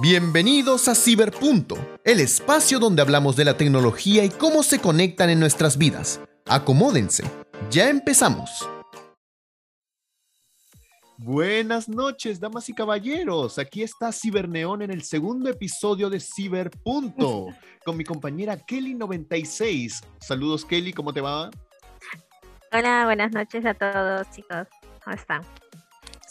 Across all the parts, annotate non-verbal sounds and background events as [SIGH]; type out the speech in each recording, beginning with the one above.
Bienvenidos a Ciberpunto, el espacio donde hablamos de la tecnología y cómo se conectan en nuestras vidas. Acomódense, ya empezamos. Buenas noches, damas y caballeros. Aquí está Ciberneón en el segundo episodio de Ciberpunto [LAUGHS] con mi compañera Kelly96. Saludos, Kelly, ¿cómo te va? Hola, buenas noches a todos, chicos. ¿Cómo están?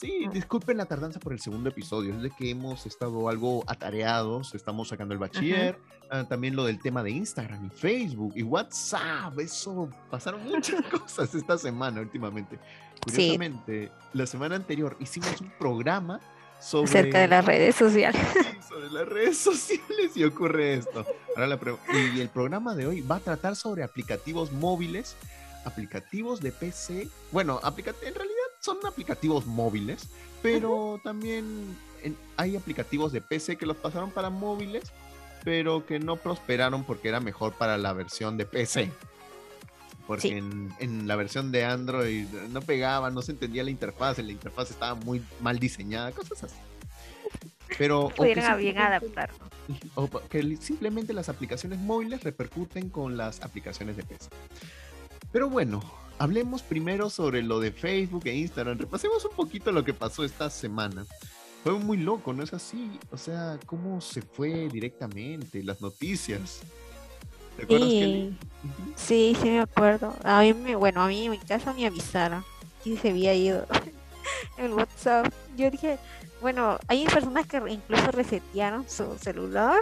Sí, disculpen la tardanza por el segundo episodio, es de que hemos estado algo atareados, estamos sacando el bachiller, ah, también lo del tema de Instagram y Facebook y WhatsApp, eso pasaron muchas [LAUGHS] cosas esta semana últimamente. Curiosamente, la semana anterior hicimos un programa sobre... Acerca de las redes sociales. [LAUGHS] sobre las redes sociales y ocurre esto. Ahora y el programa de hoy va a tratar sobre aplicativos móviles, aplicativos de PC, bueno, en realidad son aplicativos móviles, pero también hay aplicativos de PC que los pasaron para móviles, pero que no prosperaron porque era mejor para la versión de PC. Porque en, la versión de Android no pegaba, no se entendía la interfaz, la interfaz estaba muy mal diseñada, cosas así. Pero [LAUGHS] Pudieron bien adaptar. [LAUGHS] O que simplemente las aplicaciones móviles repercuten con las aplicaciones de PC. Pero bueno, hablemos primero sobre lo de Facebook e Instagram. Repasemos un poquito lo que pasó esta semana. Fue muy loco, ¿no es así? O sea, cómo se fue directamente las noticias. ¿Te acuerdas sí, sí, sí me acuerdo. A mí me, bueno, a mí en mi casa me avisaron que se había ido [LAUGHS] el WhatsApp. Yo dije, bueno, hay personas que incluso resetearon su celular,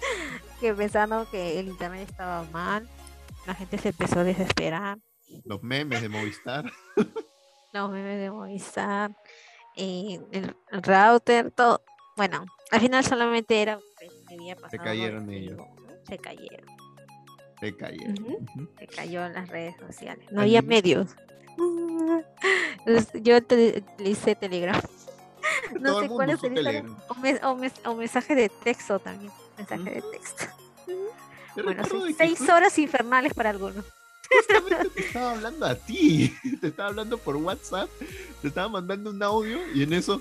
[LAUGHS] que pensaron que el internet estaba mal. La gente se empezó a desesperar. Los memes de Movistar. [LAUGHS] Los memes de Movistar. Y el router, todo. Bueno, al final solamente era Se cayeron ellos. Se cayeron. Se cayeron. Se cayó en las redes sociales. No había medios. [LAUGHS] Yo te, hice Telegram. [LAUGHS] No sé cuál es el o, o, mensaje de texto también. Mensaje de texto. Bueno, seis horas infernales para algunos. Justamente te estaba hablando a ti, [LAUGHS] te estaba hablando por WhatsApp, te estaba mandando un audio y en eso,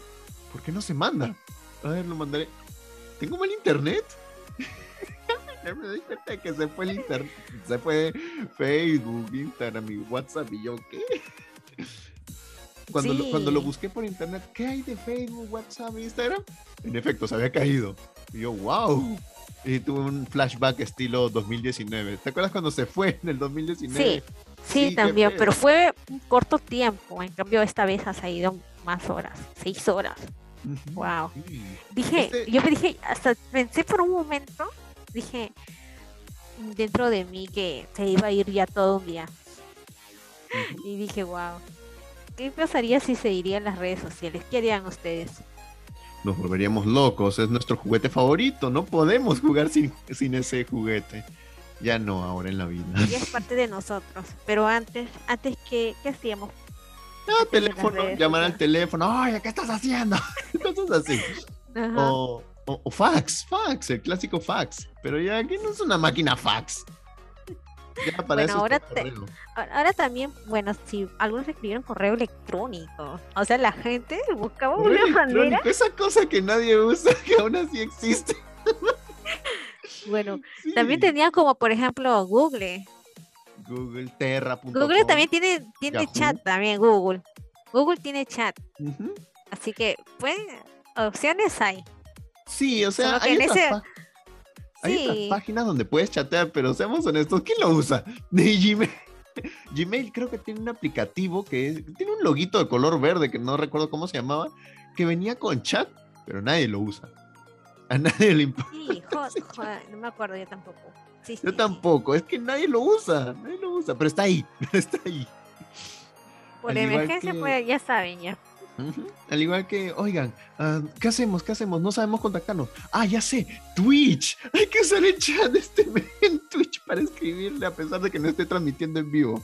¿por qué no se manda? A ver, lo mandaré. ¿Tengo mal internet? [LAUGHS] me di cuenta de que se fue el internet, se fue Facebook, Instagram y WhatsApp y yo, ¿qué? [LAUGHS] Cuando, lo, cuando lo busqué por internet, ¿qué hay de Facebook, WhatsApp, Instagram? En efecto, se había caído. Y yo, wow. Y tuve un flashback estilo 2019. ¿Te acuerdas cuando se fue en el 2019? Sí, sí, también, pero fue un corto tiempo. En cambio, esta vez ha ido más horas, seis horas. Wow. Dije, este yo me dije, hasta pensé por un momento, dije dentro de mí que se iba a ir ya todo un día. Y dije, wow, ¿qué pasaría si se irían las redes sociales? ¿Qué harían ustedes? Nos volveríamos locos. Es nuestro juguete favorito. No podemos jugar sin, [LAUGHS] sin ese juguete. Ya no, ahora en la vida. Ya es parte de nosotros. Pero antes, antes ¿qué, qué hacíamos? Ah, teléfono, llamar al teléfono. Oye, ¿qué estás haciendo? [LAUGHS] Cosas así. O, o, fax, fax, el clásico fax. Pero ya aquí no es una máquina fax bueno, ahora, ahora también, bueno, si algunos escribieron correo electrónico, o sea, la gente buscaba una manera. Esa cosa que nadie usa, [LAUGHS] que aún así existe. [LAUGHS] bueno, también tenían como, por ejemplo, Google. Google, Terra. Google también tiene, tiene chat, también Google. Google tiene chat. Así que, pues, opciones hay. Sí, o sea, hay hay otras páginas donde puedes chatear, pero seamos honestos, ¿quién lo usa? [LAUGHS] De Gmail. Gmail creo que tiene un aplicativo que tiene un loguito de color verde que no recuerdo cómo se llamaba, que venía con chat, pero nadie lo usa. A nadie le importa. Sí, [LAUGHS] no me acuerdo yo tampoco. yo tampoco, es que nadie lo usa, nadie lo usa, pero está ahí, [LAUGHS] está ahí. Por emergencia, pues ya saben ya. Al igual que, oigan, ah, ¿qué hacemos? ¿Qué hacemos? No sabemos contactarnos. Ah, ya sé, Twitch. [LAUGHS] Hay que usar el chat de este en Twitch para escribirle a pesar de que no esté transmitiendo en vivo.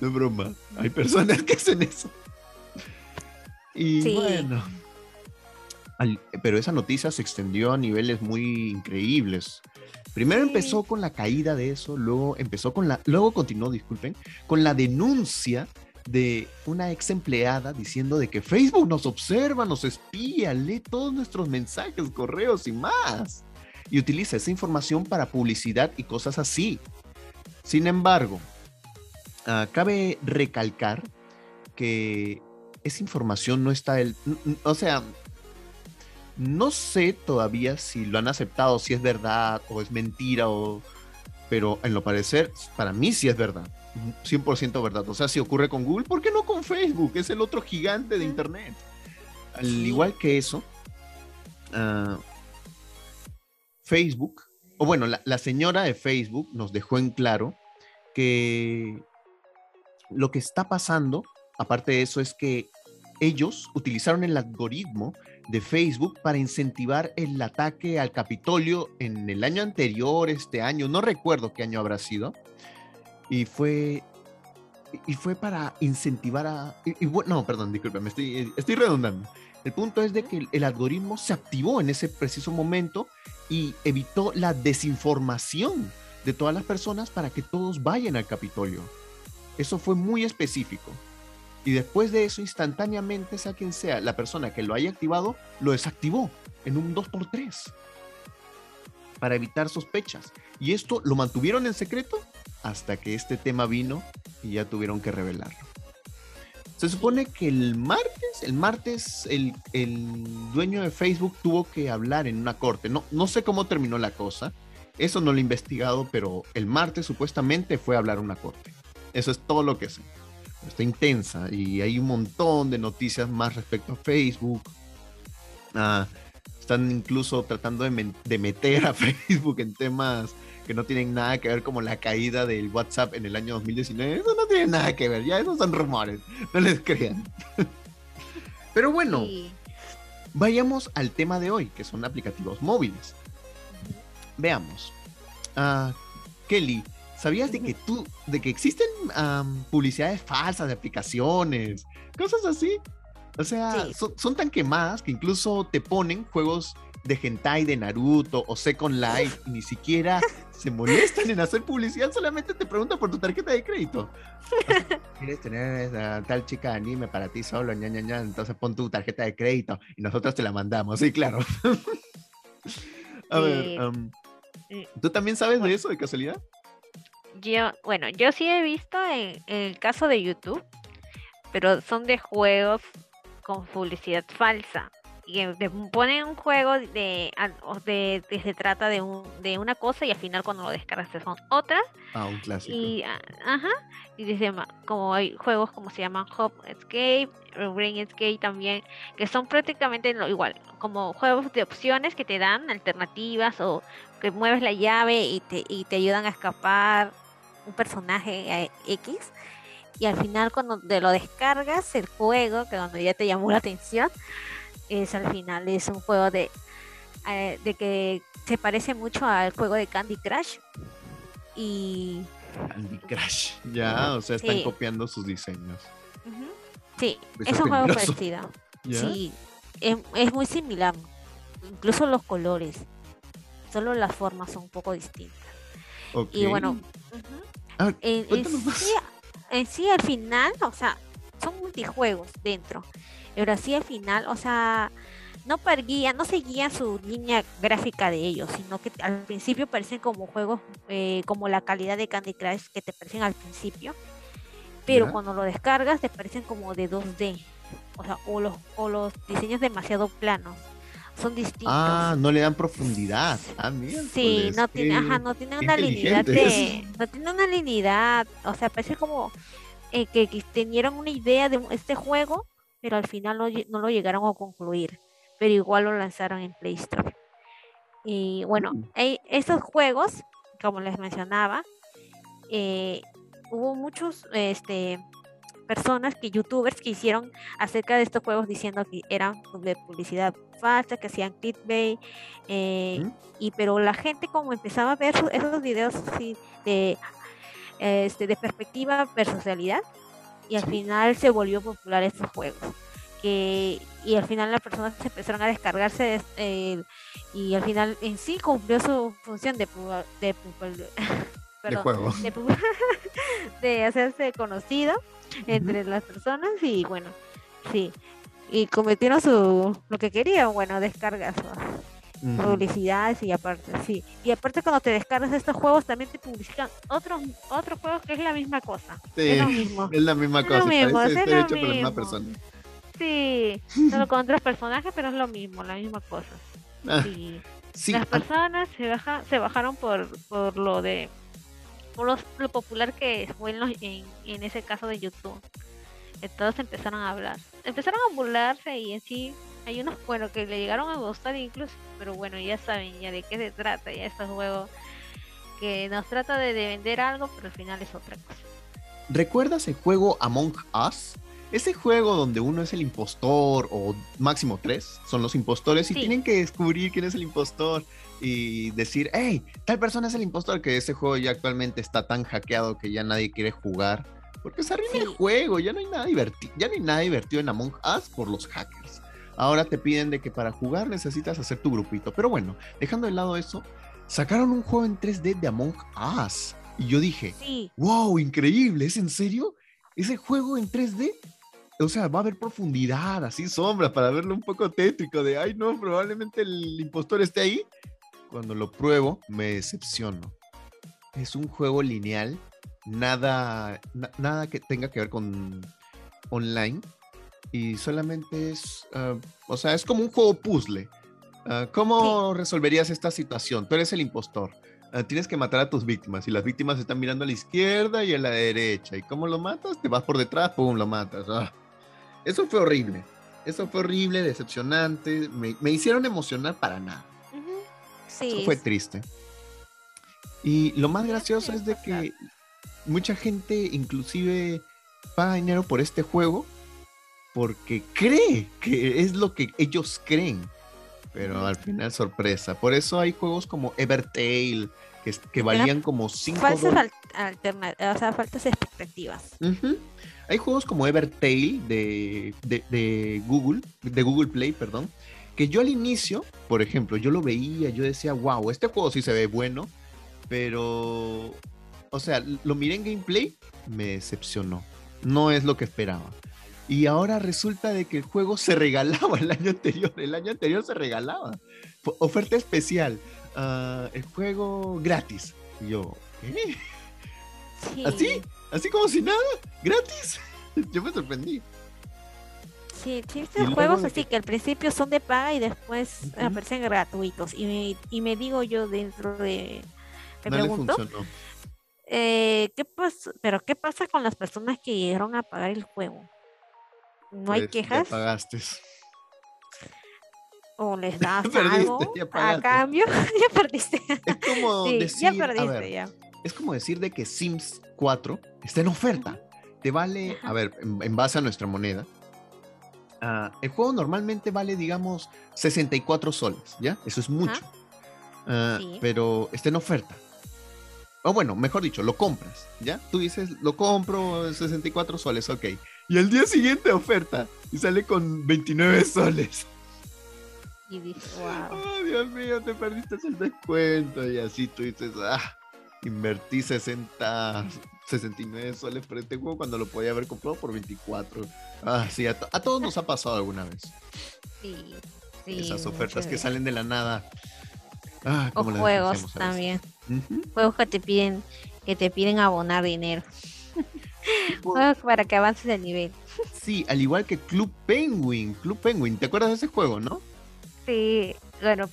No es broma. Hay personas que hacen eso. Y bueno. pero esa noticia se extendió a niveles muy increíbles. Primero empezó con la caída de eso, luego empezó con la, luego continuó, disculpen, con la denuncia de una ex empleada diciendo de que Facebook nos observa, nos espía, lee todos nuestros mensajes, correos y más. Y utiliza esa información para publicidad y cosas así. Sin embargo, ah, cabe recalcar que esa información no está, el, o sea, no sé todavía si lo han aceptado, si es verdad o es mentira, o, pero en lo parecer, para mí sí es verdad. 100% verdad. O sea, si ocurre con Google, ¿por qué no con Facebook? Es el otro gigante de Internet. Al igual que eso, ah, Facebook, o bueno, la, señora de Facebook nos dejó en claro que lo que está pasando, aparte de eso, es que ellos utilizaron el algoritmo de Facebook para incentivar el ataque al Capitolio en el año anterior, este año, no recuerdo qué año habrá sido, y fue y fue para incentivar a y, no perdón disculpe me estoy estoy redundando. El punto es de que el, algoritmo se activó en ese preciso momento y evitó la desinformación de todas las personas para que todos vayan al Capitolio. Eso fue muy específico. Y después de eso instantáneamente sea quien sea la persona que lo haya activado lo desactivó en un 2x3 para evitar sospechas. Y esto lo mantuvieron en secreto hasta que este tema vino y ya tuvieron que revelarlo. Se supone que el martes, el martes, el, dueño de Facebook tuvo que hablar en una corte. No, no sé cómo terminó la cosa. Eso no lo he investigado, pero el martes supuestamente fue a hablar a una corte. Eso es todo lo que sé. Está intensa y hay un montón de noticias más respecto a Facebook. Ah, están incluso tratando de, de meter a [LAUGHS] Facebook en temas que no tienen nada que ver como la caída del WhatsApp en el año 2019. Eso no tiene nada que ver, ya esos son rumores, no les crean. [LAUGHS] Pero bueno, vayamos al tema de hoy, que son aplicativos móviles. Veamos. Uh, Kelly, ¿sabías de que tú, de que existen publicidades falsas de aplicaciones? Cosas así. O sea, son, son, tan quemadas que incluso te ponen juegos de hentai de Naruto o Second Life y ni siquiera se molestan en hacer publicidad, solamente te preguntan por tu tarjeta de crédito. [LAUGHS] ¿Quieres tener a tal chica de anime para ti solo? Ña, ña, ña? Entonces pon tu tarjeta de crédito y nosotros te la mandamos. Sí, claro. [LAUGHS] a ver, um, ¿tú también sabes de eso de casualidad? Yo, bueno, yo sí he visto en el caso de YouTube, pero son de juegos con publicidad falsa y te ponen un juego de, de, se trata de, un, de una cosa y al final cuando lo descargas son otras. Ah, un clásico. Y, ajá, y dice, como hay juegos como se llaman Hop Escape, Brain Escape también, que son prácticamente igual, como juegos de opciones que te dan alternativas o que mueves la llave y te, y te ayudan a escapar un personaje eh, X. Y al final cuando te lo descargas, el juego, que donde ya te llamó la atención, es al final es un juego de, eh, de que se parece mucho al juego de Candy Crush. Y. Candy Crush, ya, o sea, están copiando sus diseños. Sí, es un juego parecido. [LAUGHS] Sí, es, muy similar. Incluso los colores. Solo las formas son un poco distintas. Y bueno, ah, en, sí, en sí al final, o sea, son multijuegos dentro. Pero así al final, o sea, no perguía, no seguía su línea gráfica de ellos, sino que al principio parecen como juegos, eh, como la calidad de Candy Crush que te parecen al principio, pero cuando lo descargas te parecen como de 2D, o sea, o los, o los diseños demasiado planos. Son distintos. Ah, no le dan profundidad. Ah, mira. Sí, no tiene, ajá, no tiene una lineidad de, no tiene una lineidad, o sea, parece como eh, que, que tenieron una idea de este juego, pero al final no, lo llegaron a concluir, pero igual lo lanzaron en Play Store. Y bueno, estos juegos, como les mencionaba, eh, hubo muchos este, personas que youtubers que hicieron acerca de estos juegos diciendo que eran de publicidad falsa, que hacían clickbait, eh, ¿Mm? y pero la gente como empezaba a ver esos videos de, este, de perspectiva versus realidad, y al final se volvió popular estos juegos. Que, y al final las personas se empezaron a descargarse eh, y al final en sí cumplió su función de, de, de [LAUGHS] juego. [LAUGHS] De, hacerse conocido. entre las personas y bueno, sí. Y cometieron su lo que querían, bueno, descargas publicidades y aparte, sí. Y aparte cuando te descargas estos juegos también te publicitan otros otros juegos que es la misma cosa. es lo mismo. Es la misma cosa. Lo mismo, es lo hecho mismo. por la misma persona. Sí, solo con otros personajes, pero es lo mismo, la misma cosa. Ah, sí. Las personas se, baja, se bajaron por, por lo de por lo, popular que fue en, en, en ese caso de YouTube. Todos empezaron a hablar. Empezaron a burlarse y en sí hay unos, bueno, que le llegaron a gustar incluso, pero bueno, ya saben ya de qué se trata, ya estos juegos que nos trata de, vender algo, pero al final es otra cosa. ¿Recuerdas el juego Among Us? Ese juego donde uno es el impostor o máximo tres son los impostores y tienen que descubrir quién es el impostor y decir, hey, tal persona es el impostor, que ese juego ya actualmente está tan hackeado que ya nadie quiere jugar. Porque se arruina el juego, ya no hay nada divertido, ya no hay nada divertido en Among Us por los hackers. Ahora te piden de que para jugar necesitas hacer tu grupito. Pero bueno, dejando de lado eso, sacaron un juego en 3D de Among Us. Y yo dije, wow, increíble, ¿es en serio? Ese juego en 3D, o sea, va a haber profundidad, así sombra, para verlo un poco tétrico, de, ay no, probablemente el impostor esté ahí. Cuando lo pruebo, me decepciono. Es un juego lineal, nada, nada que tenga que ver con online y solamente es, ah, o sea, es como un juego puzzle. Ah, ¿Cómo resolverías esta situación? Tú eres el impostor. Ah, tienes que matar a tus víctimas y las víctimas están mirando a la izquierda y a la derecha. ¿Y cómo lo matas? Te vas por detrás, pum, lo matas. Eso fue horrible. Eso fue horrible, decepcionante. Me, hicieron emocionar para nada. Sí. Eso fue triste. Y lo más gracioso es de que mucha gente inclusive paga dinero por este juego porque cree que es lo que ellos creen. Pero al final sorpresa. Por eso hay juegos como Evertale, que, que valían como 5 Falsas o sea, faltas expectativas. Hay juegos como Evertale de, de, Google, de Google Play, perdón, que yo al inicio, por ejemplo, yo lo veía, yo decía, wow, este juego sí se ve bueno, pero, o sea, lo miré en gameplay, me decepcionó. No es lo que esperaba. Y ahora resulta de que el juego se regalaba el año anterior. El año anterior se regalaba. Oferta especial. Ah, el juego gratis. Y yo, ¿qué? ¿Así? ¿Así como si nada? ¿Gratis? [LAUGHS] Yo me sorprendí. Sí, estos juegos así que... al principio son de paga y después aparecen gratuitos. Y me, y me digo yo dentro de... Me pregunto, eh, ¿qué pasa? Pero ¿qué pasa con las personas que llegaron a pagar el juego? No hay pues, quejas. pagaste. O les [LAUGHS] das algo a cambio, [LAUGHS] ya perdiste. Es como decir, ya perdiste, Es como decir de que Sims 4 está en oferta. Te vale, a ver, en, base a nuestra moneda, ah, el juego normalmente vale, digamos, 64 soles, ¿ya? Eso es mucho. Ah, pero está en oferta. O bueno, mejor dicho, lo compras, ¿ya? Tú dices, lo compro 64 soles, ok. Y al día siguiente oferta. Y sale con 29 soles. Y dices, wow. Oh, Dios mío, te perdiste el descuento. Y así tú dices, ah, invertí 60, 69 soles por este juego cuando lo podía haber comprado por 24. Ah, sí, a, todos nos ha pasado alguna vez. Sí, sí. Esas ofertas que salen de la nada. Ah, o juegos también. Juegos que te piden, que te piden abonar dinero. Para que avances el nivel. Sí, al igual que Club Penguin. Club Penguin, ¿te acuerdas de ese juego, no? Sí, bueno,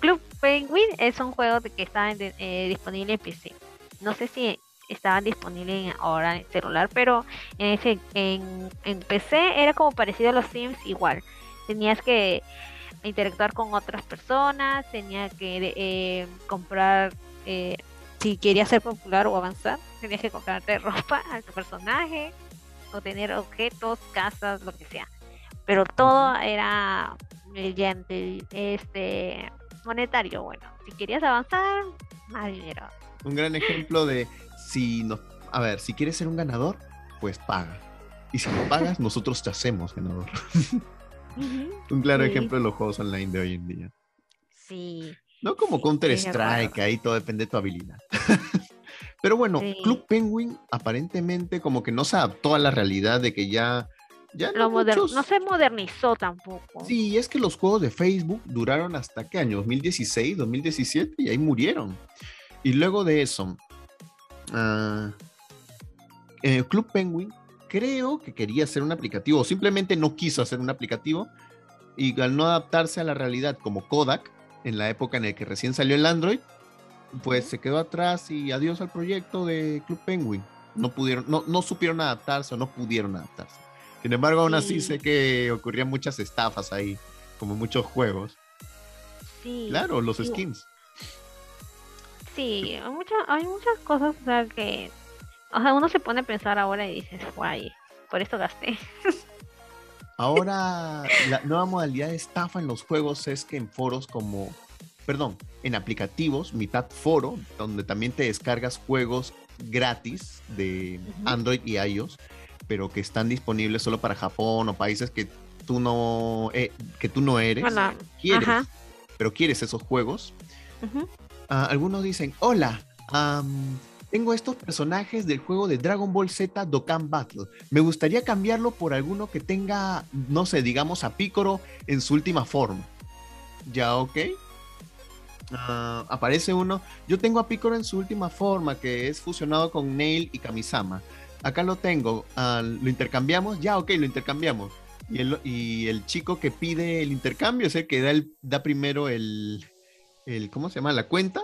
Club, Penguin es un juego que está eh, disponible en PC. No sé si estaban disponibles ahora en celular, pero en, ese, en, en PC era como parecido a los Sims igual. Tenías que interactuar con otras personas, tenías que eh, comprar eh, si querías ser popular o avanzar, tenías que comprarte ropa a tu personaje o tener objetos, casas, lo que sea. Pero todo era mediante este monetario. Bueno, si querías avanzar, más dinero. Un gran ejemplo de si no, a ver, si quieres ser un ganador, pues paga. Y si no pagas, [LAUGHS] nosotros te hacemos ganador. un claro ejemplo de los juegos online de hoy en día. Sí. No como Counter Strike, ahí todo depende de tu habilidad. [LAUGHS] Pero bueno, Club Penguin aparentemente como que no se adaptó a la realidad de que ya... ya no, no se modernizó tampoco. Sí, es que los juegos de Facebook duraron hasta qué año, 2016, 2017 y ahí murieron. Y luego de eso, uh, Club Penguin creo que quería hacer un aplicativo, o simplemente no quiso hacer un aplicativo, y al no adaptarse a la realidad como Kodak, en la época en la que recién salió el Android, pues se quedó atrás y adiós al proyecto de Club Penguin. No pudieron, no, no supieron adaptarse o no pudieron adaptarse. Sin embargo, aún así sé que ocurrían muchas estafas ahí, como muchos juegos. Sí. Claro, los skins. Sí, hay, muchas hay muchas cosas o sea, que o sea, uno se pone a pensar ahora y dices, guay, por esto gasté. [LAUGHS] Ahora, la nueva modalidad de estafa en los juegos es que en foros como, perdón, en aplicativos, mitad foro, donde también te descargas juegos gratis de Android y iOS, pero que están disponibles solo para Japón o países que tú no, eh, que tú no eres, quieres, pero quieres esos juegos. Ah, algunos dicen, hola, tengo estos personajes del juego de Dragon Ball Z Dokkan Battle. Me gustaría cambiarlo por alguno que tenga, no sé, digamos a Picoro en su última forma. Ya, ok. Ah, aparece uno. Yo tengo a Picoro en su última forma, que es fusionado con Nail y Kamisama. Acá lo tengo. Ah, lo intercambiamos. Ya, ok, lo intercambiamos. Y el, chico que pide el intercambio es el que da, da primero el, el, ¿cómo se llama? La cuenta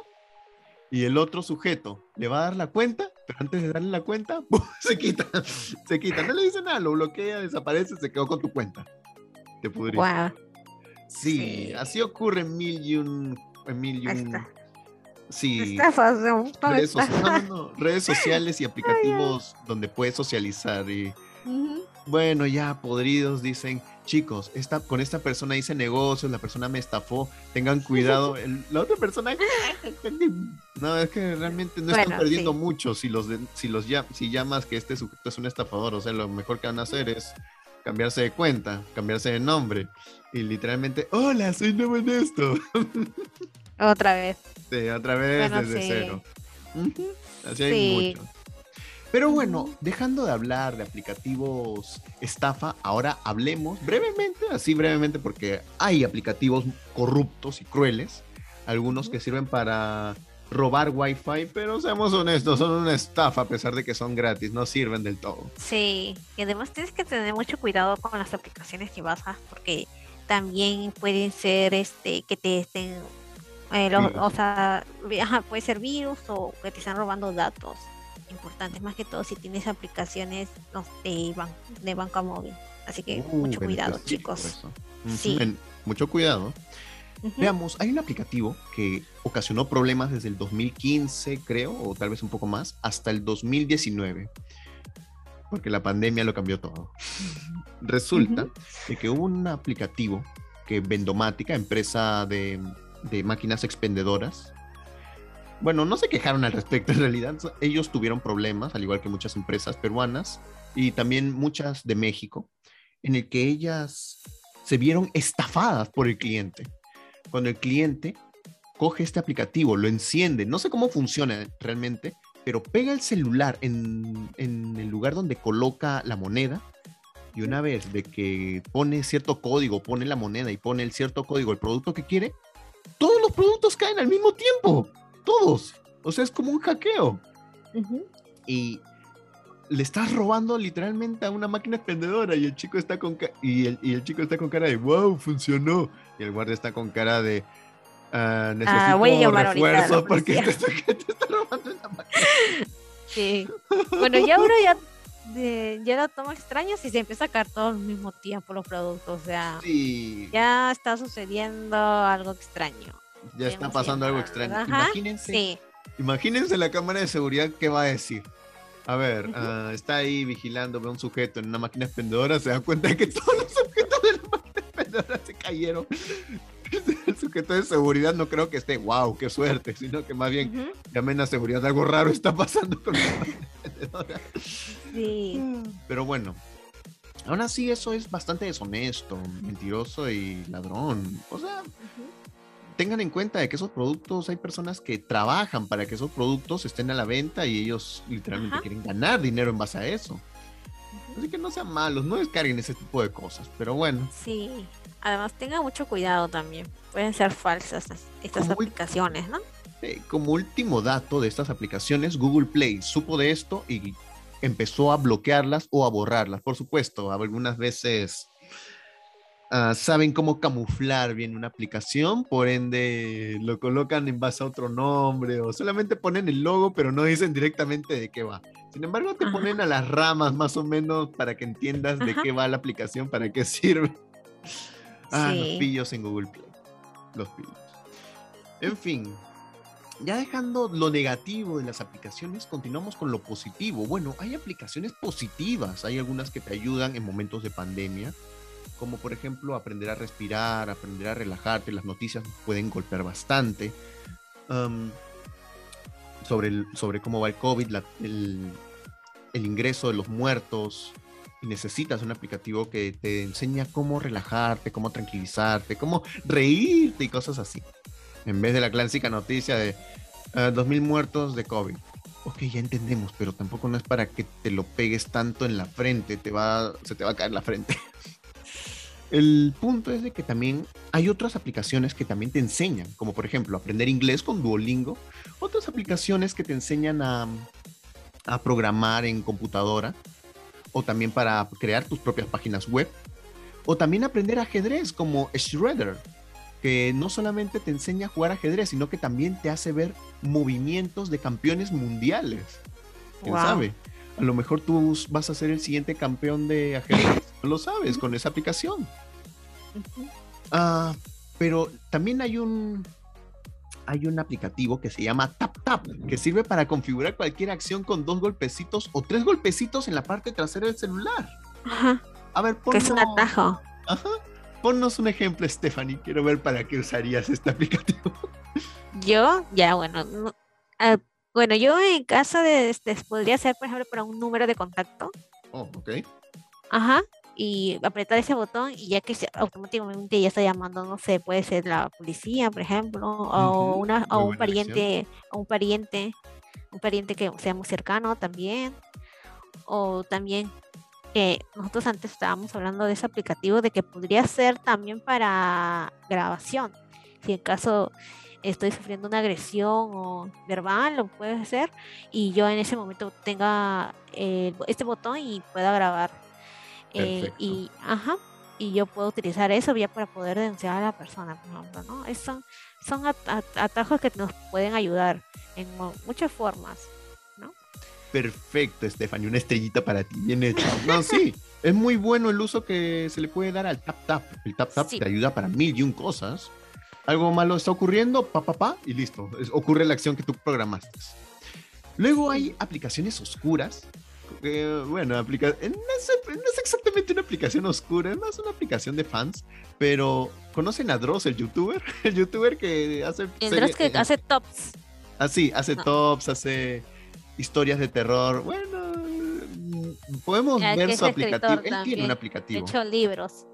y el otro sujeto le va a dar la cuenta, pero antes de darle la cuenta, [LAUGHS] se quita, se quita, no le dice nada, lo bloquea, desaparece, se quedó con tu cuenta. Te pudriste. Sí, así ocurre en mil y un... En mil y un sí. Redes, redes sociales y aplicativos donde puedes socializar y... Bueno, ya podridos dicen, chicos, esta, con esta persona hice negocios, la persona me estafó, tengan [LAUGHS] cuidado. la otra persona, [LAUGHS] no, es que realmente no están perdiendo mucho si los, si los si llamas que este sujeto es un estafador, o sea, lo mejor que van a hacer es cambiarse de cuenta, cambiarse de nombre y literalmente, hola, soy nuevo en esto. Otra vez. [LAUGHS] Sí, otra vez desde cero. Así hay mucho. Pero bueno, dejando de hablar de aplicativos estafa, ahora hablemos brevemente, así brevemente, porque hay aplicativos corruptos y crueles, algunos que sirven para robar Wi-Fi, pero seamos honestos, son una estafa a pesar de que son gratis, no sirven del todo. Sí, y además tienes que tener mucho cuidado con las aplicaciones que bajas, porque también pueden ser este que te estén, eh, o sea, puede ser virus o que te están robando datos importantes, más que todo si tienes aplicaciones de, de banca móvil. Así que uh, mucho cuidado, chicos. Sí. mucho cuidado. Veamos, hay un aplicativo que ocasionó problemas desde el 2015, creo, o tal vez un poco más, hasta el 2019, porque la pandemia lo cambió todo. Resulta de que hubo un aplicativo que Vendomática, empresa de, de máquinas expendedoras, bueno, no se quejaron al respecto en realidad. Ellos tuvieron problemas, al igual que muchas empresas peruanas y también muchas de México, en el que ellas se vieron estafadas por el cliente. Cuando el cliente coge este aplicativo, lo enciende, no sé cómo funciona realmente, pero pega el celular en, el lugar donde coloca la moneda y una vez de que pone cierto código, pone la moneda y pone el cierto código, el producto que quiere, todos los productos caen al mismo tiempo todos. O sea, es como un hackeo. Y le estás robando literalmente a una máquina expendedora y el chico está con y el, y el chico está con cara de wow, funcionó. Y el guardia está con cara de uh, necesito refuerzos porque te, está, [LAUGHS] robando una máquina. Sí. Bueno, ya uno ya de, ya lo toma extraño si se empieza a sacar todo al mismo tiempo los productos. O sea, ya está sucediendo algo extraño ya está pasando algo extraño. Imagínense, imagínense la cámara de seguridad que va a decir. A ver, ah, está ahí vigilando, ve un sujeto en una máquina expendedora, se da cuenta de que todos los sujetos de la máquina expendedora se cayeron. [LAUGHS] El sujeto de seguridad no creo que esté, wow, qué suerte, sino que más bien llamen a seguridad, algo raro está pasando con la máquina expendedora. Sí. Pero bueno, aún así eso es bastante deshonesto, mentiroso y ladrón. O sea, tengan en cuenta de que esos productos, hay personas que trabajan para que esos productos estén a la venta y ellos literalmente quieren ganar dinero en base a eso. Así que no sean malos, no descarguen ese tipo de cosas, pero bueno. Sí, además tengan mucho cuidado también. Pueden ser falsas estas aplicaciones, ¿no? como último dato de estas aplicaciones, Google Play supo de esto y empezó a bloquearlas o a borrarlas. Por supuesto, algunas veces Ah, saben cómo camuflar bien una aplicación, por ende lo colocan en base a otro nombre o solamente ponen el logo pero no dicen directamente de qué va. Sin embargo, te ponen a las ramas más o menos para que entiendas de qué va la aplicación, para qué [LAUGHS] sirve. Ah, los pillos en Google Play. Los pillos. En fin, ya dejando lo negativo de las aplicaciones, continuamos con lo positivo. Bueno, hay aplicaciones positivas, hay algunas que te ayudan en momentos de pandemia como por ejemplo aprender a respirar, aprender a relajarte, las noticias pueden golpear bastante. sobre, sobre cómo va el COVID, el, ingreso de los muertos, y necesitas un aplicativo que te enseña cómo relajarte, cómo tranquilizarte, cómo reírte y cosas así. En vez de la clásica noticia de 2.000 ah, muertos de COVID. Ok, ya entendemos, pero tampoco no es para que te lo pegues tanto en la frente, te va, se te va a caer la frente. [LAUGHS] El punto es de que también hay otras aplicaciones que también te enseñan, como por ejemplo aprender inglés con Duolingo, otras aplicaciones que te enseñan a, programar en computadora, o también para crear tus propias páginas web, o también aprender ajedrez como Shredder, que no solamente te enseña a jugar ajedrez, sino que también te hace ver movimientos de campeones mundiales. ¿Quién sabe? A lo mejor tú vas a ser el siguiente campeón de ajedrez. No lo sabes con esa aplicación. Ah, pero también hay un hay un aplicativo que se llama TapTap, que sirve para configurar cualquier acción con dos golpecitos o tres golpecitos en la parte trasera del celular. Ajá. A ver, ponnos... Que es un atajo. Ajá. Ponnos un ejemplo, Stephanie. Quiero ver para qué usarías este aplicativo. Yo, ya, bueno. Ah, bueno, yo en caso de, este, podría ser, por ejemplo, para un número de contacto. Oh, ok. Ajá y apretar ese botón y ya que automáticamente ya está llamando, no sé, puede ser la policía, por ejemplo, o, una, o un pariente, o un pariente, un pariente que sea muy cercano también, o también que nosotros antes estábamos hablando de ese aplicativo de que podría ser también para grabación, si en caso estoy sufriendo una agresión o verbal, lo puede ser, y yo en ese momento tenga eh, este botón y pueda grabar eh, y, ajá, y yo puedo utilizar eso ya para poder denunciar a la persona, por ejemplo, ¿no? son, son atajos que nos pueden ayudar en muchas formas. Perfecto, Stephanie, una estrellita para ti, bien hecho. No, sí, [LAUGHS] es muy bueno el uso que se le puede dar al tap tap. El tap tap te ayuda para mil y un cosas. Algo malo está ocurriendo, pa, pa, pa, y listo. ocurre la acción que tú programaste. Luego hay aplicaciones oscuras bueno, aplica no, es, exactamente una aplicación oscura, es más una aplicación de fans, pero ¿conocen a Dross, el youtuber? [LAUGHS] El youtuber que hace... El Dross que hace tops. Ah, sí, hace tops, hace historias de terror. Bueno, podemos ver su aplicativo. Él tiene un aplicativo. Ha hecho libros.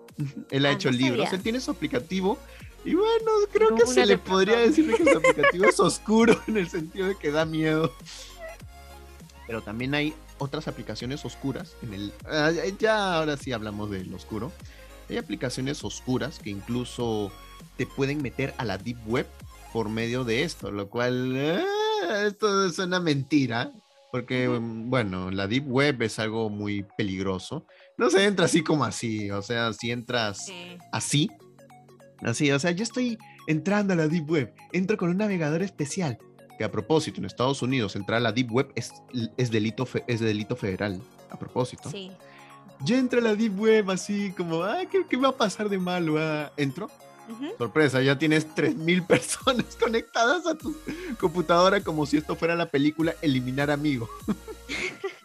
Él ha ah, hecho libros, él tiene su aplicativo. Y bueno, creo que se le podría decir que su aplicativo es [LAUGHS] oscuro en el sentido de que da miedo. Pero también hay otras aplicaciones oscuras. En el, ah, ya ahora sí hablamos del oscuro. Hay aplicaciones oscuras que incluso te pueden meter a la deep web por medio de esto, lo cual ah, esto es una mentira, porque bueno, la deep web es algo muy peligroso. No se entra así como así, o sea, si entras así, así, o sea, yo estoy entrando a la deep web, entro con un navegador especial, que a propósito, en Estados Unidos entrar a la Deep Web es, es, delito, es delito federal, a propósito. Sí. Yo entro a la Deep Web así como, ah, ¿qué, va a pasar de malo? Ah, entro. Sorpresa, ya tienes 3.000 personas [LAUGHS] conectadas a tu computadora como si esto fuera la película Eliminar Amigo. [LAUGHS]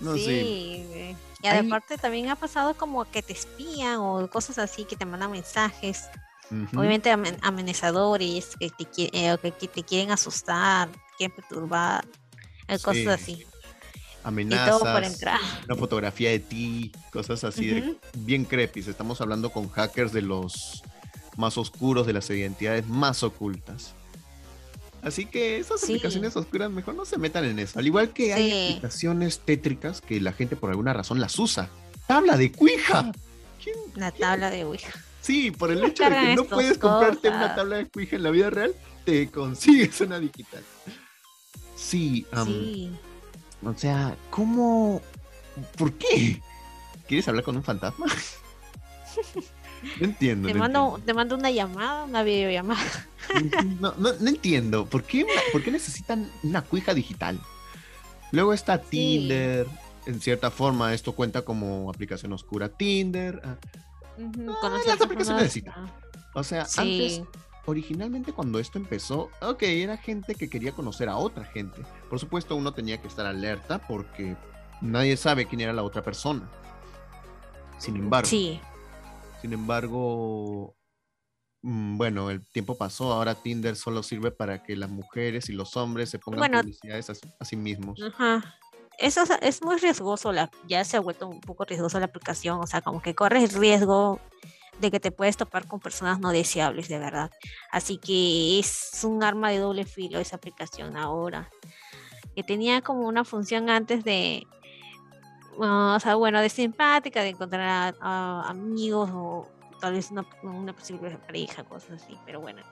no sí. Y aparte también ha pasado como que te espían o cosas así, que te mandan mensajes Obviamente amenazadores que te, eh, que te quieren asustar, quieren perturbar, eh, cosas así. Amenazas, una fotografía de ti, cosas así bien creepy. Estamos hablando con hackers de los más oscuros de las identidades más ocultas. Así que esas aplicaciones oscuras mejor no se metan en eso. Al igual que hay aplicaciones tétricas que la gente por alguna razón las usa. Tabla de Ouija. La tabla de Ouija. Sí, por el hecho de que no puedes comprarte una tabla de Ouija en la vida real, te consigues una digital. Sí, sí. O sea, ¿cómo? ¿Por qué? ¿Quieres hablar con un fantasma? [LAUGHS] no entiendo. Te, mando, te mando una llamada, una videollamada. no, no, no entiendo. ¿Por qué, ¿Por qué necesitan una cuija digital? Luego está Tinder. En cierta forma, esto cuenta como aplicación oscura. Tinder. Ah, ah las aplicaciones necesitan. O sea, antes originalmente cuando esto empezó, ok, era gente que quería conocer a otra gente. Por supuesto, uno tenía que estar alerta porque nadie sabe quién era la otra persona. Sin embargo, sí. Sin embargo, mm, bueno, el tiempo pasó, ahora Tinder solo sirve para que las mujeres y los hombres se pongan publicidades a, sí mismos. Ajá. Eso es, muy riesgoso, la, ya se ha vuelto un poco riesgoso la aplicación, o sea, como que corres riesgo de que te puedes topar con personas no deseables, de verdad. Así que es un arma de doble filo esa aplicación ahora. Que tenía como una función antes de, o sea, bueno, de simpática, de encontrar a, amigos o tal vez una, una posible pareja, cosas así, pero bueno,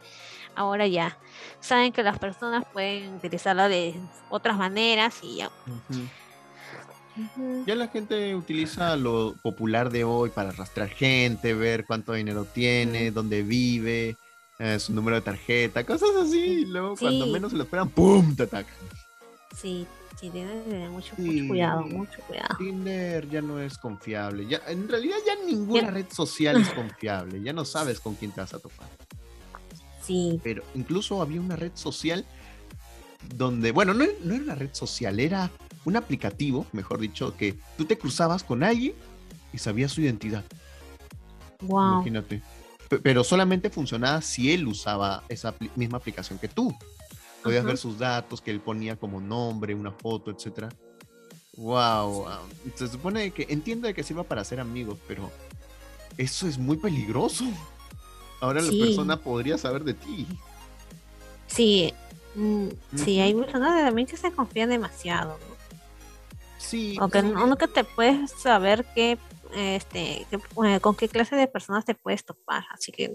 ahora ya saben que las personas pueden utilizarla de otras maneras y ya. Ya la gente utiliza lo popular de hoy para arrastrar gente, ver cuánto dinero tiene, dónde vive, eh, su número de tarjeta, cosas así. Y luego, cuando menos se lo esperan, ¡pum! te atacan. Sí, sí, tienen que tener mucho, cuidado, mucho cuidado. Tinder ya no es confiable. Ya, en realidad, ya ninguna red social es [LAUGHS] confiable. Ya no sabes con quién te vas a topar. Sí. Pero incluso había una red social donde, bueno, no, no era una red social, era un aplicativo, mejor dicho, que tú te cruzabas con alguien y sabías su identidad. Wow. Imagínate. pero solamente funcionaba si él usaba esa misma aplicación que tú. Podías ver sus datos, que él ponía como nombre, una foto, etcétera. Wow, Se supone que entiendo que sirva para ser amigos, pero eso es muy peligroso. Ahora la persona podría saber de ti. Sí, mm, sí, hay personas también que se confían demasiado. ¿no? Sí. Aunque nunca te puedes saber qué, este, eh, con qué clase de personas te puedes topar. Así que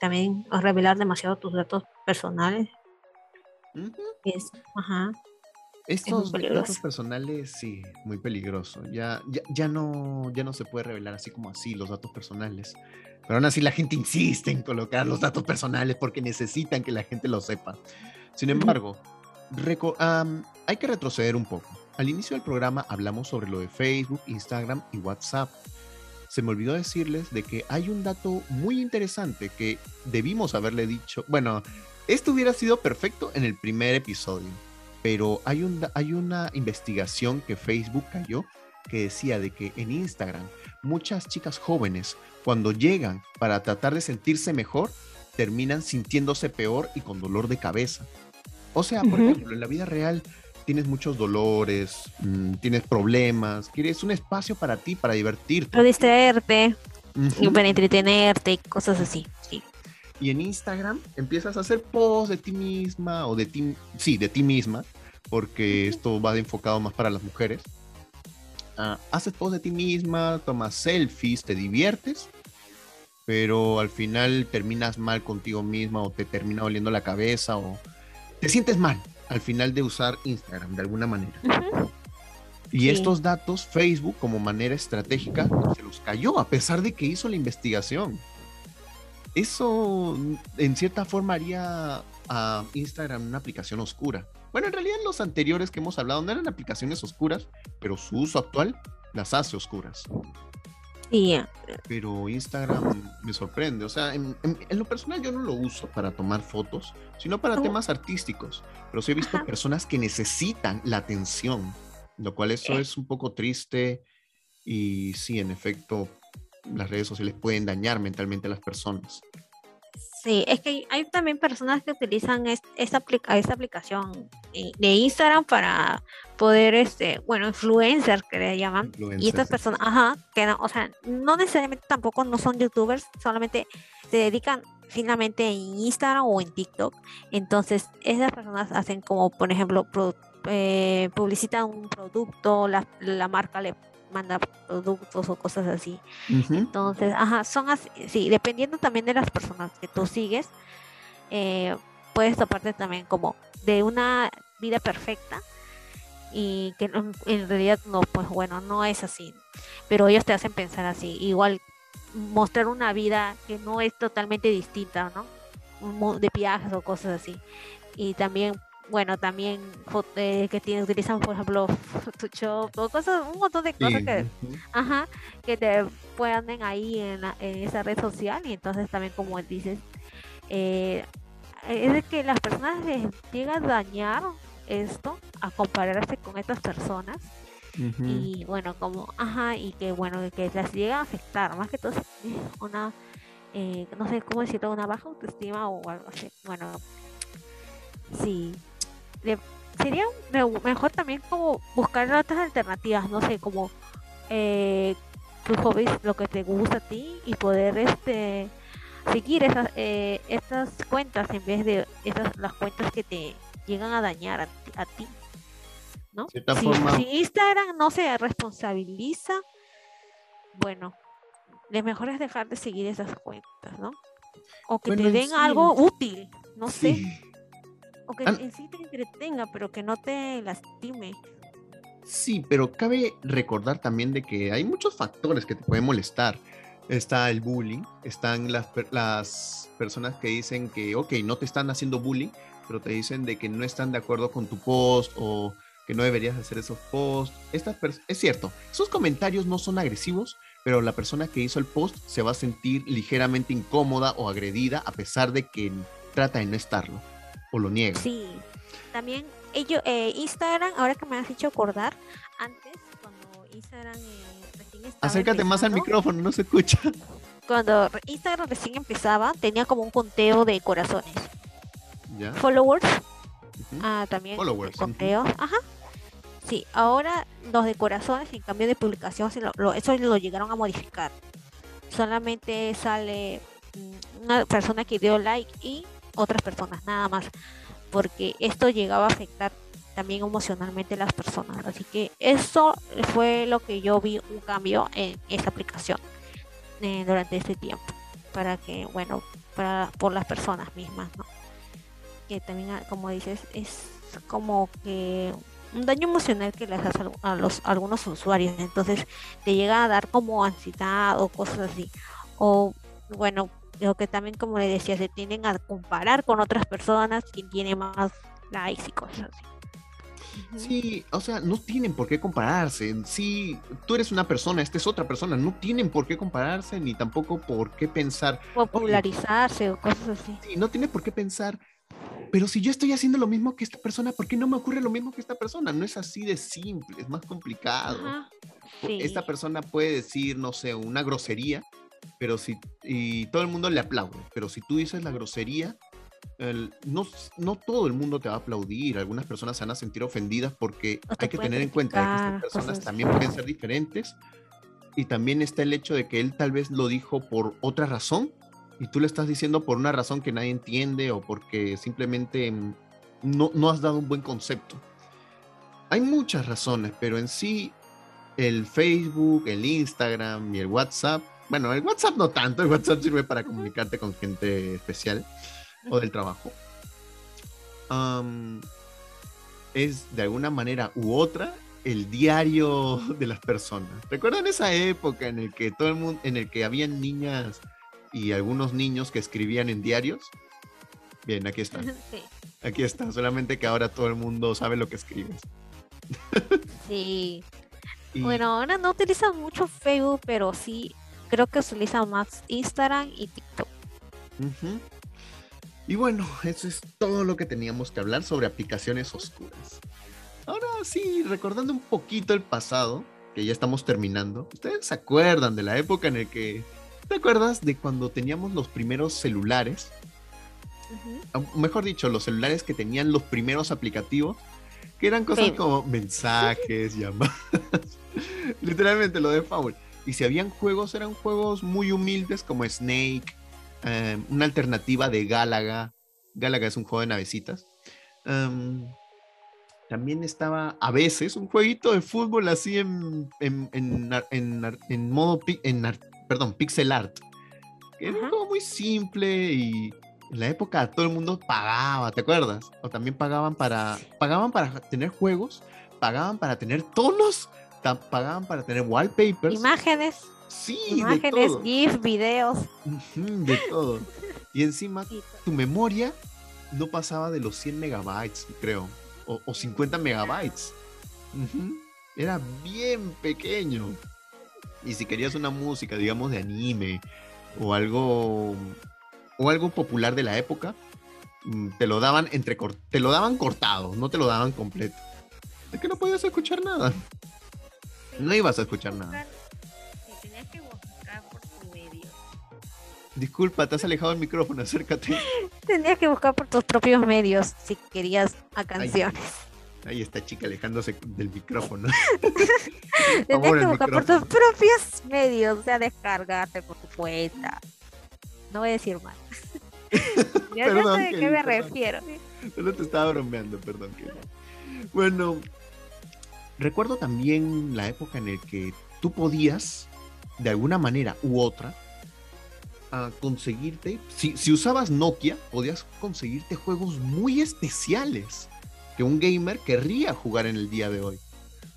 también revelar demasiado tus datos personales. Es, ajá. Estos datos personales, sí, muy peligroso. Ya, ya, ya, no, ya no se puede revelar así como así los datos personales. Pero aún así la gente insiste en colocar los datos personales porque necesitan que la gente lo sepa. Sin embargo, hay que retroceder un poco. Al inicio del programa hablamos sobre lo de Facebook, Instagram y WhatsApp. Se me olvidó decirles de que hay un dato muy interesante que debimos haberle dicho. Bueno, esto hubiera sido perfecto en el primer episodio, pero hay, un, hay una investigación que Facebook cayó que decía de que en Instagram muchas chicas jóvenes cuando llegan para tratar de sentirse mejor terminan sintiéndose peor y con dolor de cabeza. O sea, por ejemplo, en la vida real tienes muchos dolores, mm, tienes problemas, quieres un espacio para ti, para divertirte. Para distraerte, para entretenerte, cosas así. Y en Instagram empiezas a hacer posts de ti misma o de ti, sí, de ti misma, porque esto va de enfocado más para las mujeres. Ah, haces posts de ti misma, tomas selfies, te diviertes, pero al final terminas mal contigo misma o te termina doliendo la cabeza o te sientes mal al final de usar Instagram de alguna manera. Y estos datos, Facebook, como manera estratégica, se los cayó a pesar de que hizo la investigación. Eso, en cierta forma, haría a Instagram una aplicación oscura. Bueno, en realidad los anteriores que hemos hablado no eran aplicaciones oscuras, pero su uso actual las hace oscuras. Pero Instagram me sorprende. O sea, en, lo personal yo no lo uso para tomar fotos, sino para temas artísticos. Pero sí he visto personas que necesitan la atención, lo cual eso es un poco triste. Y sí, en efecto, las redes sociales pueden dañar mentalmente a las personas. Sí, es que hay también personas que utilizan esta, aplicación eh, de Instagram para poder, este, bueno, influencer que le llaman. y estas personas, ajá, que no, o sea, no necesariamente tampoco no son youtubers, solamente se dedican finalmente en Instagram o en TikTok. Entonces, esas personas hacen como, por ejemplo, eh, publicitan un producto, la, la, marca le manda productos o cosas así. Entonces, ajá, son así, sí, dependiendo también de las personas que tú sigues, eh, puedes toparte también como de una vida perfecta y que en realidad no, pues bueno, no es así, pero ellos te hacen pensar así, igual mostrar una vida que no es totalmente distinta, ¿no? De viajes o cosas así. Y también, bueno, también eh, que tienen, utilizan, por ejemplo, [LAUGHS] Photoshop, o cosas, un montón de cosas que, ajá, que te ponen ahí en, esa red social. Y entonces también, como dices, eh, es de que las personas les llega a dañar esto, a compararse con estas personas y bueno, como, ajá, y que bueno, que las llega a afectar, más que todo una, eh, no sé cómo decirlo, una baja autoestima o algo así. Bueno, sí, sería mejor también como buscar otras alternativas, no sé, como eh, tus hobbies, lo que te gusta a ti y poder este seguir esas eh, estas cuentas en vez de esas las cuentas que te llegan a dañar a ti. ¿no? Si, Instagram no se responsabiliza, bueno, lo mejor es dejar de seguir esas cuentas, ¿no? O que te den algo útil, no sé. O que en sí te entretenga, pero que no te lastime. Sí, pero cabe recordar también de que hay muchos factores que te pueden molestar. Está el bullying, están las, las personas que dicen que, ok, no te están haciendo bullying, pero te dicen de que no están de acuerdo con tu post o que no deberías hacer esos posts. es cierto, esos comentarios no son agresivos, pero la persona que hizo el post se va a sentir ligeramente incómoda o agredida a pesar de que trata de no estarlo o lo niega. Sí, también ello, eh, Instagram, ahora que me has hecho acordar, antes cuando Instagram eh, recién estaba Acércate más al micrófono, no se escucha. Cuando Instagram recién empezaba, tenía como un conteo de corazones. ¿Ya? Followers Ah, también Followers. conteo. Ajá. Sí, ahora los de corazones, en cambio de publicación, eso lo llegaron a modificar. Solamente sale mm, una persona que dio like y otras personas, nada más. Porque esto llegaba a afectar también emocionalmente las personas. Así que eso fue lo que yo vi un cambio en esa aplicación eh, durante este tiempo. Para que, bueno, para, por las personas mismas, que también, ah, como dices, es como que un daño emocional que les hace a los algunos usuarios. Entonces te llega a dar como ansiedad o cosas así. O bueno, lo que también como le decía, se tienden a comparar con otras personas quien tiene más likes y cosas así. Sí, o sea, no tienen por qué compararse. Si tú eres una persona, esta es otra persona, no tienen por qué compararse ni tampoco por qué pensar. Popularizarse o cosas así. Sí, no tiene por qué pensar pero si yo estoy haciendo lo mismo que esta persona, ¿por qué no me ocurre lo mismo que esta persona? No es así de simple, es más complicado. Esta persona puede decir, no sé, una grosería, pero si, y todo el mundo le aplaude, pero si tú dices la grosería, no, no todo el mundo te va a aplaudir, algunas personas se van a sentir ofendidas porque hay que tener en cuenta que estas personas también pueden ser diferentes. Y también está el hecho de que él tal vez lo dijo por otra razón y tú le estás diciendo por una razón que nadie entiende o porque simplemente mm, no, no has dado un buen concepto. Hay muchas razones, pero en sí el Facebook, el Instagram y el WhatsApp, bueno, el WhatsApp no tanto, el WhatsApp sirve para comunicarte con gente especial o del trabajo. es de alguna manera u otra el diario de las personas. ¿Recuerdan esa época en el que todo el mundo, en el que habían niñas y algunos niños que escribían en diarios. Bien, aquí está. [LAUGHS] Aquí está, solamente que ahora todo el mundo sabe lo que escribes. Sí. [LAUGHS] Bueno, ahora no utilizan mucho Facebook, pero sí creo que se utiliza más Instagram y TikTok. Y bueno, eso es todo lo que teníamos que hablar sobre aplicaciones oscuras. Ahora sí, recordando un poquito el pasado, que ya estamos terminando, ¿ustedes se acuerdan de la época en la que ¿Te acuerdas de cuando teníamos los primeros celulares? Mejor dicho, los celulares que tenían los primeros aplicativos, que eran cosas como mensajes, [LAUGHS] llamadas. Literalmente lo de Foul. Y si habían juegos, eran juegos muy humildes como Snake, em, una alternativa de Gálaga. Gálaga es un juego de navecitas. Em, también estaba a veces un jueguito de fútbol así en, en, en, modo, en, perdón, pixel art. era un juego muy simple y en la época todo el mundo pagaba, ¿te acuerdas? O también pagaban para, pagaban para tener juegos, pagaban para tener tonos, pagaban para tener wallpapers. Imágenes. Sí, Imágenes, GIF, videos. de todo. Y encima tu memoria no pasaba de los 100 megabytes, creo, o, 50 megabytes. Era bien pequeño. Y si querías una música, digamos, de anime o algo o algo popular de la época, mm, te lo daban entre te lo daban cortado, no te lo daban completo. Es que no podías escuchar nada. No ibas a escuchar nada. Tenías que buscar por tu medio. Disculpa, te has alejado del micrófono, acércate. [LAUGHS] Tenías que buscar por tus propios medios si querías a canciones. Ahí está chica alejándose del micrófono. [LAUGHS] Tenías que buscar por tus propios medios, o sea, descargarte por tu cuenta. No voy a decir más. [LAUGHS] ya sé de qué me refiero. Solo te estaba bromeando, perdón. Bueno, recuerdo también la época en la que tú podías, de alguna manera u otra, conseguirte, si, si, usabas Nokia, podías conseguirte juegos muy especiales que un gamer querría jugar en el día de hoy.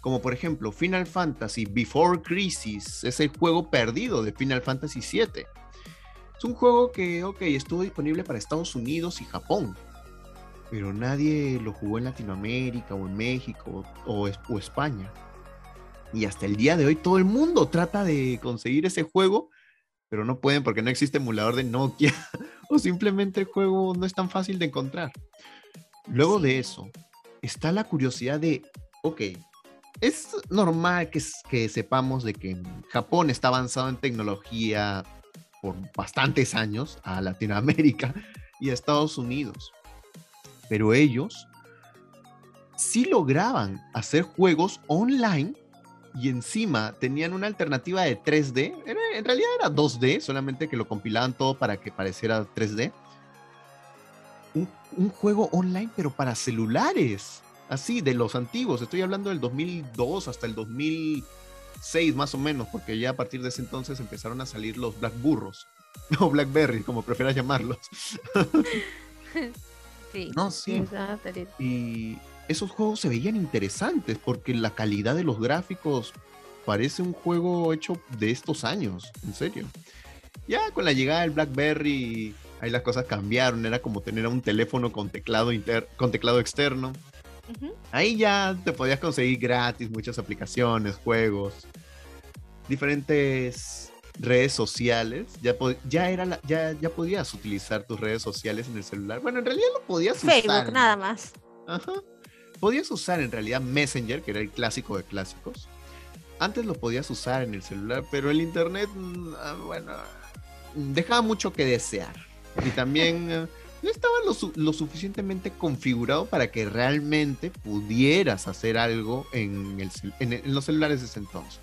Como por ejemplo Final Fantasy Before Crisis, es el juego perdido de Final Fantasy VII. Es un juego que, ok, estuvo disponible para Estados Unidos y Japón, pero nadie lo jugó en Latinoamérica o en México o, España. Y hasta el día de hoy todo el mundo trata de conseguir ese juego, pero no pueden porque no existe emulador de Nokia [LAUGHS] o simplemente el juego no es tan fácil de encontrar. Luego de eso, está la curiosidad de, ok, es normal que, que sepamos de que Japón está avanzado en tecnología por bastantes años a Latinoamérica y a Estados Unidos. Pero ellos sí lograban hacer juegos online y encima tenían una alternativa de 3D. en realidad era 2D, solamente que lo compilaban todo para que pareciera 3D. Un, juego online, pero para celulares. Así, de los antiguos. Estoy hablando del 2002 hasta el 2000 seis más o menos, porque ya a partir de ese entonces empezaron a salir los Black Burros, [LAUGHS] o Blackberry, como prefieras llamarlos. [LAUGHS] sí. No, sí. Y esos juegos se veían interesantes porque la calidad de los gráficos parece un juego hecho de estos años, en serio. Ya con la llegada del BlackBerry, ahí las cosas cambiaron, era como tener un teléfono con teclado, inter con teclado externo. Ahí ya te podías conseguir gratis muchas aplicaciones, juegos, diferentes redes sociales. Ya, ya, era ya, ya podías utilizar tus redes sociales en el celular. Bueno, en realidad lo podías usar. Facebook, nada más. Ajá. Podías usar en realidad Messenger, que era el clásico de clásicos. Antes lo podías usar en el celular, pero el internet, mm, ah, bueno, dejaba mucho que desear. Y también [LAUGHS] no estaba lo, suficientemente configurado para que realmente pudieras hacer algo en, los celulares de ese entonces.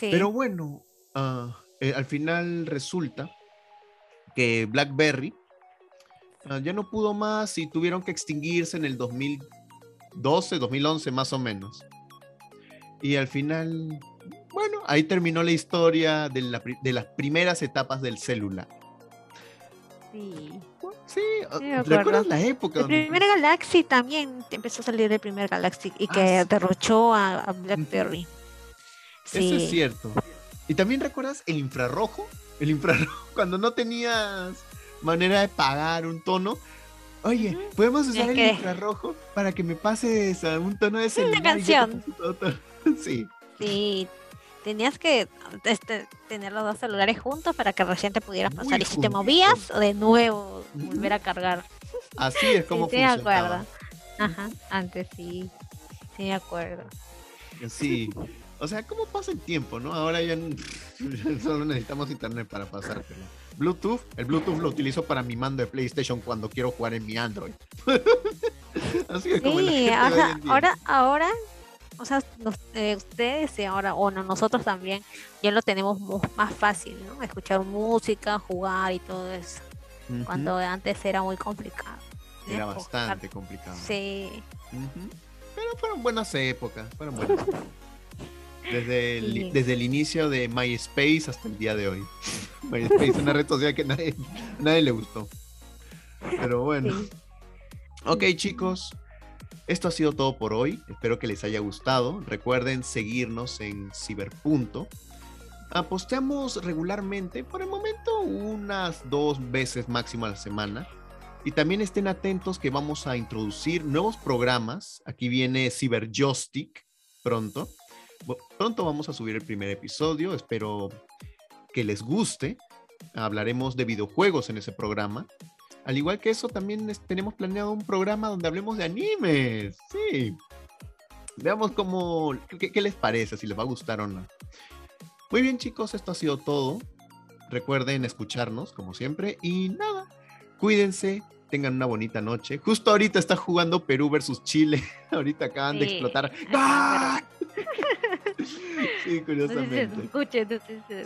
Pero bueno, ah, eh, al final resulta que BlackBerry ah, ya no pudo más y tuvieron que extinguirse en el 2012, 2011 más o menos. Y al final, bueno, ahí terminó la historia de, de las primeras etapas del celular. Sí. Sí, ¿recuerdas la época? El primer Galaxy también empezó a salir el primer Galaxy y que ah, derrochó a, Blackberry. Eso es cierto. ¿Y también recuerdas el infrarrojo? El infrarrojo, [LAUGHS] cuando no tenías manera de pagar un tono. Oye, ¿podemos usar el infrarrojo para que me pases a un tono de celular? Una canción. [LAUGHS] Sí. Sí, tenías que este, tener los dos celulares juntos para que recién te pudieras pasar. y si te movías, de nuevo volver a cargar. Así [LAUGHS] es como sí, funcionaba. Sí, me acuerdo. Ajá, antes sí. Sí, me acuerdo. Sí. O sea, ¿cómo pasa el tiempo, no? Ahora ya [LAUGHS] solo necesitamos internet para pasártelo. Bluetooth, el Bluetooth lo utilizo para mi mando de PlayStation cuando quiero jugar en mi Android. [LAUGHS] Así es como la gente ahora, ahora o sea, eh, ustedes ahora, o no, nosotros también, ya lo tenemos más fácil, ¿no? Escuchar música, jugar y todo eso. Cuando antes era muy complicado. Era bastante complicado. Sí. Pero fueron buenas épocas, fueron buenas. [LAUGHS] Desde el, desde el inicio de MySpace hasta el día de hoy. [LAUGHS] MySpace, una red social que nadie, nadie le gustó. Pero bueno. Ok, chicos. Esto ha sido todo por hoy. Espero que les haya gustado. Recuerden seguirnos en Ciberpunto. Aposteamos regularmente, por el momento, unas dos veces máximo a la semana. Y también estén atentos que vamos a introducir nuevos programas. Aquí viene Cyberjoystick pronto. Pronto vamos a subir el primer episodio. Espero que les guste. Hablaremos de videojuegos en ese programa. Al igual que eso, también tenemos planeado un programa donde hablemos de animes. Sí. Veamos cómo, qué, qué, les parece, si les va a gustar o no. Muy bien, chicos, esto ha sido todo. Recuerden escucharnos, como siempre. Y nada, cuídense, tengan una bonita noche. Justo ahorita está jugando Perú versus Chile. [LAUGHS] ahorita acaban de explotar. ¡Ah! Sí, curiosamente. se escucha,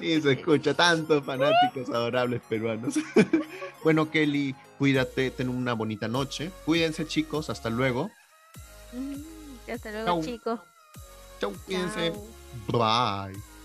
sí, se escucha. Tantos fanáticos adorables peruanos. [LAUGHS] bueno, Kelly, cuídate, ten una bonita noche. Cuídense, chicos. Hasta luego. Hasta luego, chicos. Chau, cuídense. Bye.